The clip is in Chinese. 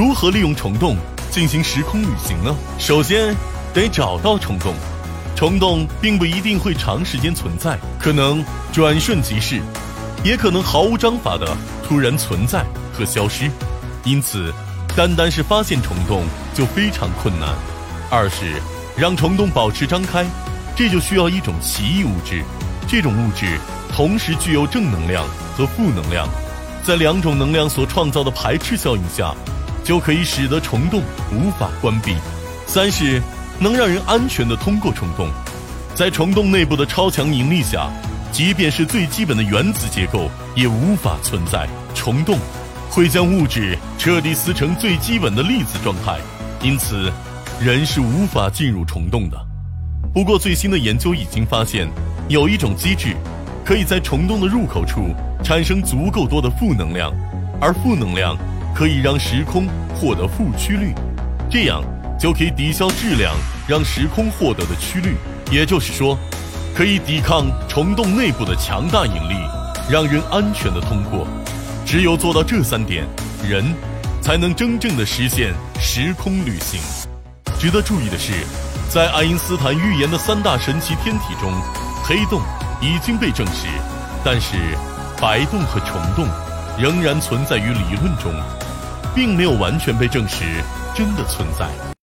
如何利用虫洞进行时空旅行呢？首先得找到虫洞，虫洞并不一定会长时间存在，可能转瞬即逝，也可能毫无章法的突然存在和消失。因此，单单是发现虫洞就非常困难。二是让虫洞保持张开，这就需要一种奇异物质，这种物质同时具有正能量和负能量，在两种能量所创造的排斥效应下。就可以使得虫洞无法关闭。三是能让人安全的通过虫洞，在虫洞内部的超强引力下，即便是最基本的原子结构也无法存在。虫洞会将物质彻底撕成最基本的粒子状态，因此人是无法进入虫洞的。不过最新的研究已经发现，有一种机制可以在虫洞的入口处产生足够多的负能量，而负能量。可以让时空获得负曲率，这样就可以抵消质量让时空获得的曲率。也就是说，可以抵抗虫洞内部的强大引力，让人安全的通过。只有做到这三点，人才能真正的实现时空旅行。值得注意的是，在爱因斯坦预言的三大神奇天体中，黑洞已经被证实，但是白洞和虫洞仍然存在于理论中。并没有完全被证实真的存在。